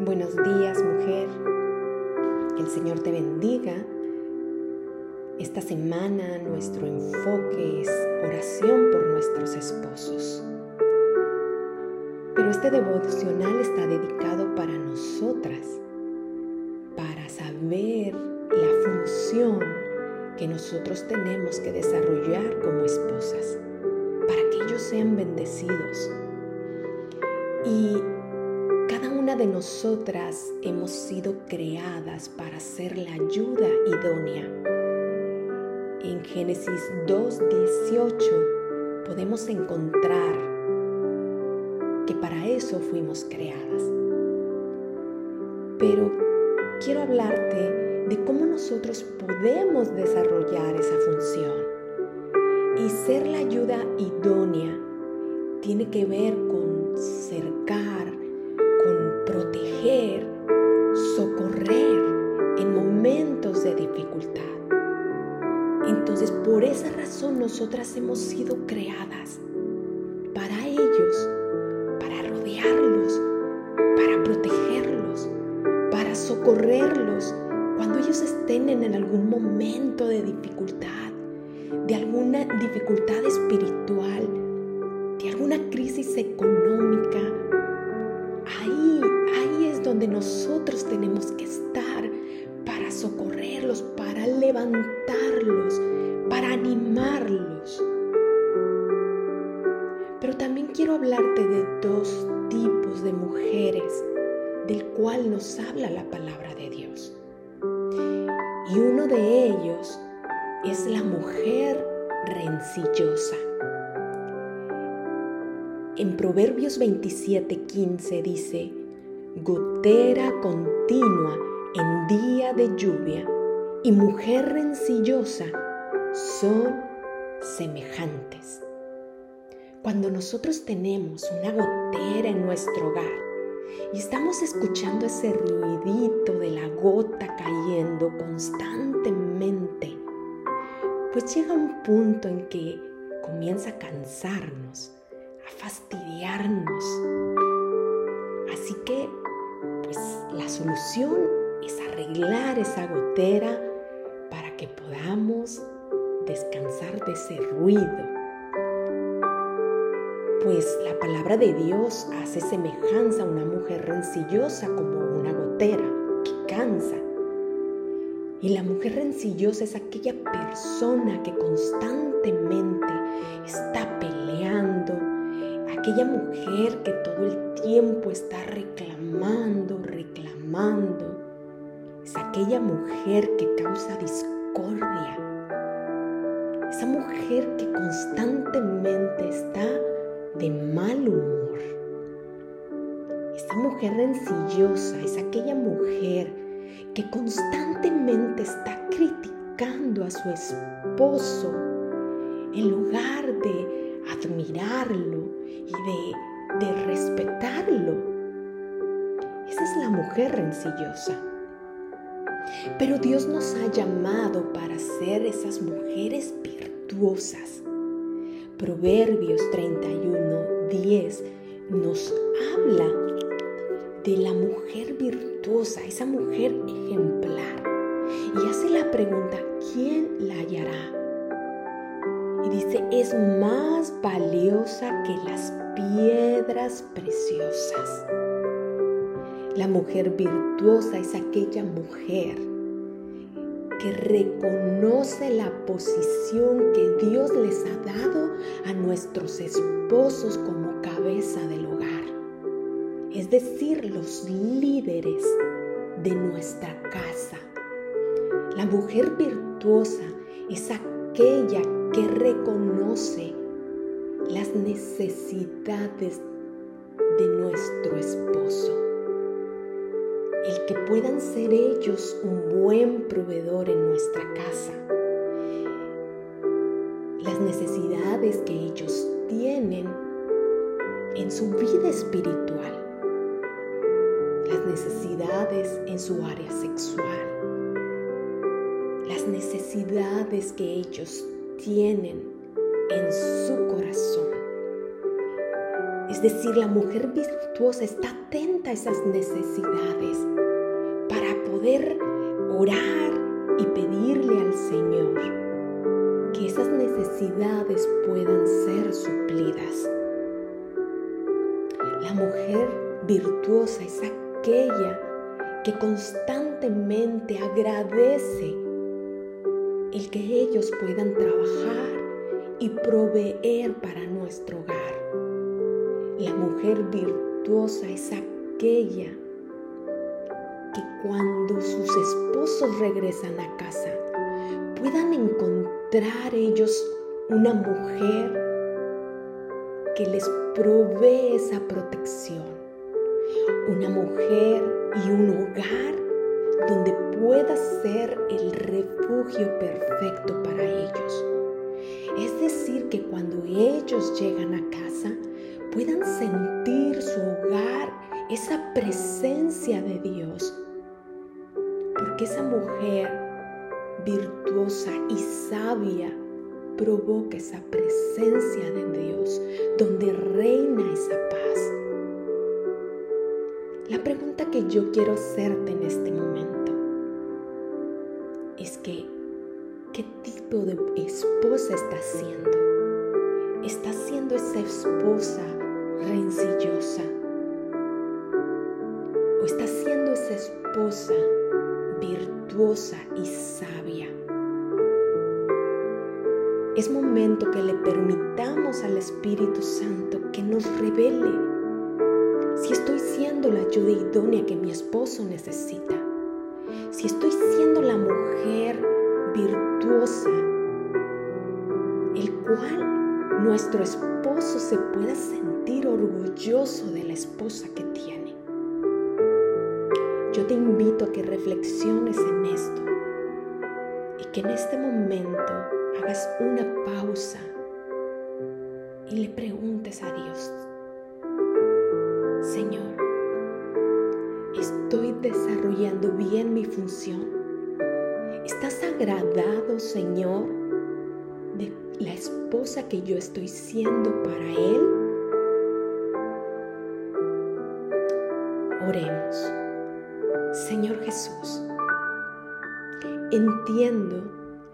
Buenos días, mujer. Que el Señor te bendiga. Esta semana nuestro enfoque es oración por nuestros esposos. Pero este devocional está dedicado para nosotras, para saber la función que nosotros tenemos que desarrollar como esposas, para que ellos sean bendecidos. Y de nosotras hemos sido creadas para ser la ayuda idónea. En Génesis 2.18 podemos encontrar que para eso fuimos creadas. Pero quiero hablarte de cómo nosotros podemos desarrollar esa función. Y ser la ayuda idónea tiene que ver con cercar, nosotras hemos sido creadas para ellos, para rodearlos, para protegerlos, para socorrerlos cuando ellos estén en algún momento de dificultad, de alguna dificultad espiritual, de alguna crisis económica, ahí, ahí es donde nosotros tenemos que estar para socorrerlos, para levantarlos, para animarlos. Quiero hablarte de dos tipos de mujeres del cual nos habla la palabra de Dios. Y uno de ellos es la mujer rencillosa. En Proverbios 27:15 dice, gotera continua en día de lluvia y mujer rencillosa son semejantes. Cuando nosotros tenemos una gotera en nuestro hogar y estamos escuchando ese ruidito de la gota cayendo constantemente, pues llega un punto en que comienza a cansarnos, a fastidiarnos. Así que, pues la solución es arreglar esa gotera para que podamos descansar de ese ruido. Pues la palabra de Dios hace semejanza a una mujer rencillosa como una gotera que cansa. Y la mujer rencillosa es aquella persona que constantemente está peleando, aquella mujer que todo el tiempo está reclamando, reclamando. Es aquella mujer que causa discordia. Esa mujer que constantemente está de mal humor. Esa mujer rencillosa es aquella mujer que constantemente está criticando a su esposo en lugar de admirarlo y de, de respetarlo. Esa es la mujer rencillosa. Pero Dios nos ha llamado para ser esas mujeres virtuosas. Proverbios 31, 10 nos habla de la mujer virtuosa, esa mujer ejemplar. Y hace la pregunta, ¿quién la hallará? Y dice, es más valiosa que las piedras preciosas. La mujer virtuosa es aquella mujer que reconoce la posición que Dios les ha dado a nuestros esposos como cabeza del hogar. Es decir, los líderes de nuestra casa. La mujer virtuosa es aquella que reconoce las necesidades de nuestro esposo el que puedan ser ellos un buen proveedor en nuestra casa. Las necesidades que ellos tienen en su vida espiritual. Las necesidades en su área sexual. Las necesidades que ellos tienen en su corazón. Decir, la mujer virtuosa está atenta a esas necesidades para poder orar y pedirle al Señor que esas necesidades puedan ser suplidas. La mujer virtuosa es aquella que constantemente agradece el que ellos puedan trabajar y proveer para nuestro hogar. La mujer virtuosa es aquella que cuando sus esposos regresan a casa puedan encontrar ellos una mujer que les provee esa protección. Una mujer y un hogar donde pueda ser el refugio perfecto para ellos. Es decir, que cuando ellos llegan a casa puedan sentir su hogar, esa presencia de Dios. Porque esa mujer virtuosa y sabia provoca esa presencia de Dios, donde reina esa paz. La pregunta que yo quiero hacerte en este momento es que, ¿qué tipo de esposa estás siendo? ¿Estás siendo esa esposa rencillosa? ¿O estás siendo esa esposa virtuosa y sabia? Es momento que le permitamos al Espíritu Santo que nos revele si estoy siendo la ayuda idónea que mi esposo necesita, si estoy siendo la mujer virtuosa, el cual nuestro esposo se pueda sentir orgulloso de la esposa que tiene. Yo te invito a que reflexiones en esto y que en este momento hagas una pausa y le preguntes a Dios, Señor, ¿estoy desarrollando bien mi función? ¿Estás agradado, Señor, de la esposa que yo estoy siendo para Él? Oremos. Señor Jesús, entiendo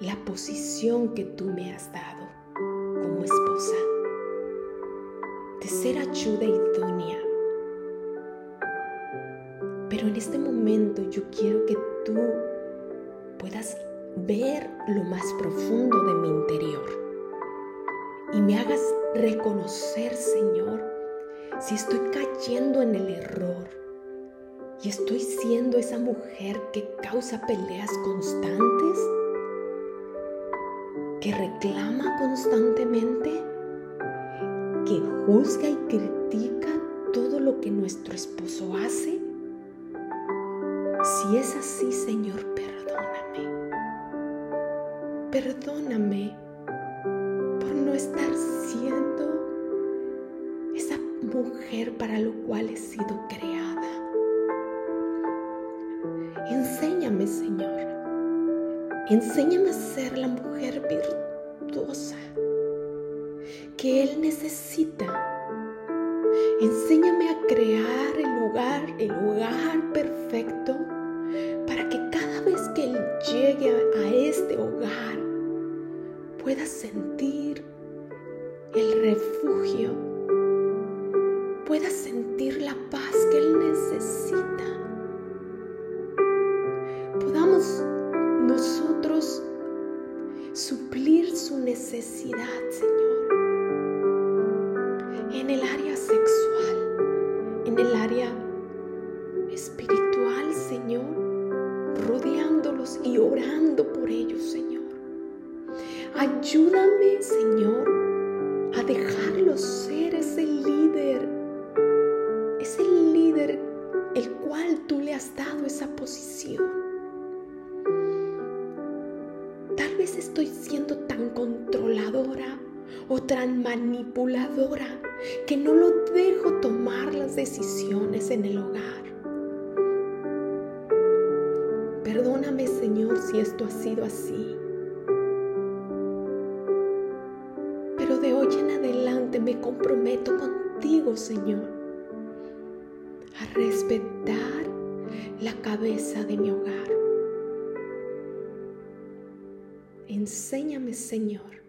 la posición que tú me has dado como esposa, de ser ayuda idónea. Pero en este momento yo quiero que tú puedas ver lo más profundo de me hagas reconocer, Señor, si estoy cayendo en el error y estoy siendo esa mujer que causa peleas constantes que reclama constantemente, que juzga y critica todo lo que nuestro esposo hace? Si es así, Señor, perdóname. Perdóname estar siendo esa mujer para lo cual he sido creada. Enséñame, Señor Enséñame a ser la mujer virtuosa que Él necesita. Enséñame a crear el lugar, el hogar perfecto para que cada vez que Él llegue a este hogar pueda sentir el refugio, pueda sentir la paz que Él necesita. Podamos nosotros suplir su necesidad, Señor, en el área sexual, en el área espiritual, Señor, rodeándolos y orando por ellos, Señor. Ayúdame, Señor, a dejarlos ser ese líder, ese líder el cual tú le has dado esa posición. estoy siendo tan controladora o tan manipuladora que no lo dejo tomar las decisiones en el hogar. Perdóname Señor si esto ha sido así. Me comprometo contigo, Señor, a respetar la cabeza de mi hogar. Enséñame, Señor,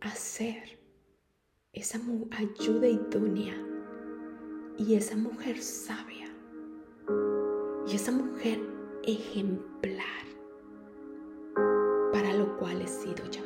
a ser esa ayuda idónea y esa mujer sabia y esa mujer ejemplar para lo cual he sido llamada